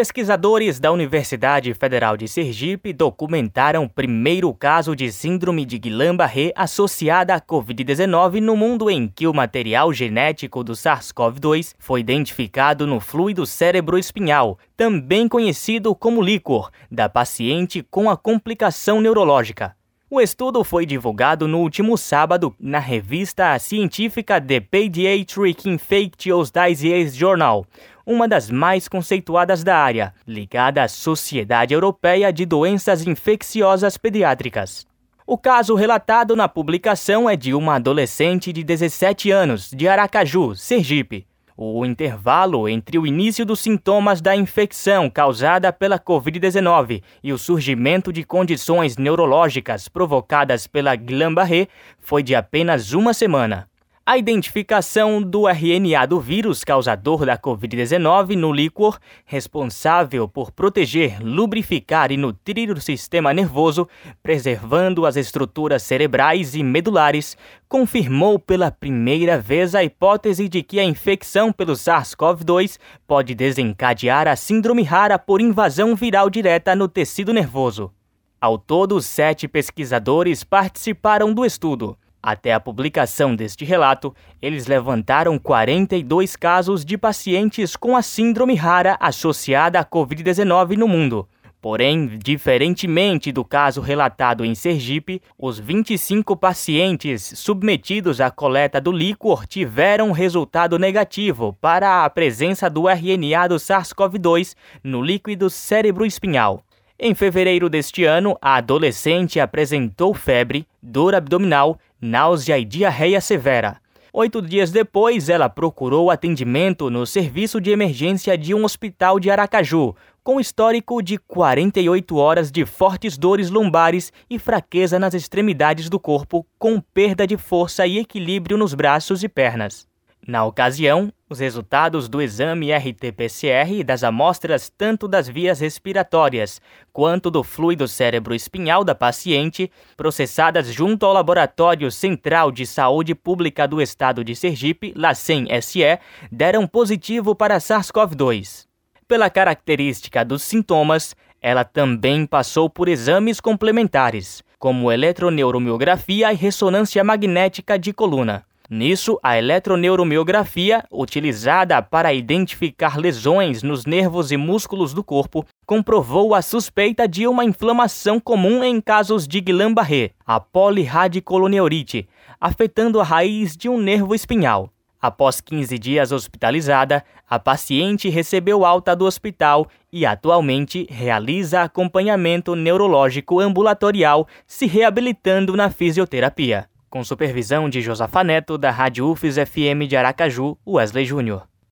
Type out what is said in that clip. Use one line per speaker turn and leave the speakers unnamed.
pesquisadores da Universidade Federal de Sergipe documentaram o primeiro caso de síndrome de Guillain-Barré associada à Covid-19 no mundo em que o material genético do SARS-CoV-2 foi identificado no fluido cérebro-espinhal, também conhecido como líquor, da paciente com a complicação neurológica. O estudo foi divulgado no último sábado na revista científica The Pediatric Infectious Disease Journal, uma das mais conceituadas da área, ligada à Sociedade Europeia de Doenças Infecciosas Pediátricas. O caso relatado na publicação é de uma adolescente de 17 anos, de Aracaju, Sergipe. O intervalo entre o início dos sintomas da infecção causada pela Covid-19 e o surgimento de condições neurológicas provocadas pela Guillain-Barré foi de apenas uma semana. A identificação do RNA do vírus causador da Covid-19 no líquor, responsável por proteger, lubrificar e nutrir o sistema nervoso, preservando as estruturas cerebrais e medulares, confirmou pela primeira vez a hipótese de que a infecção pelo SARS-CoV-2 pode desencadear a síndrome rara por invasão viral direta no tecido nervoso. Ao todo, sete pesquisadores participaram do estudo. Até a publicação deste relato, eles levantaram 42 casos de pacientes com a síndrome rara associada à Covid-19 no mundo. Porém, diferentemente do caso relatado em Sergipe, os 25 pacientes submetidos à coleta do líquor tiveram resultado negativo para a presença do RNA do SARS-CoV-2 no líquido cérebro-espinhal. Em fevereiro deste ano, a adolescente apresentou febre, dor abdominal, náusea e diarreia severa. Oito dias depois, ela procurou atendimento no serviço de emergência de um hospital de Aracaju, com histórico de 48 horas de fortes dores lombares e fraqueza nas extremidades do corpo, com perda de força e equilíbrio nos braços e pernas. Na ocasião, os resultados do exame RT-PCR e das amostras tanto das vias respiratórias quanto do fluido cérebro-espinhal da paciente, processadas junto ao Laboratório Central de Saúde Pública do Estado de Sergipe, LACEN-SE, deram positivo para SARS-CoV-2. Pela característica dos sintomas, ela também passou por exames complementares, como eletroneuromiografia e ressonância magnética de coluna. Nisso, a eletroneuromiografia, utilizada para identificar lesões nos nervos e músculos do corpo, comprovou a suspeita de uma inflamação comum em casos de Guillain-Barré, a poliradiculoneurite, afetando a raiz de um nervo espinhal. Após 15 dias hospitalizada, a paciente recebeu alta do hospital e atualmente realiza acompanhamento neurológico ambulatorial, se reabilitando na fisioterapia com supervisão de Josafa Neto, da Rádio UFES FM de Aracaju, Wesley Júnior.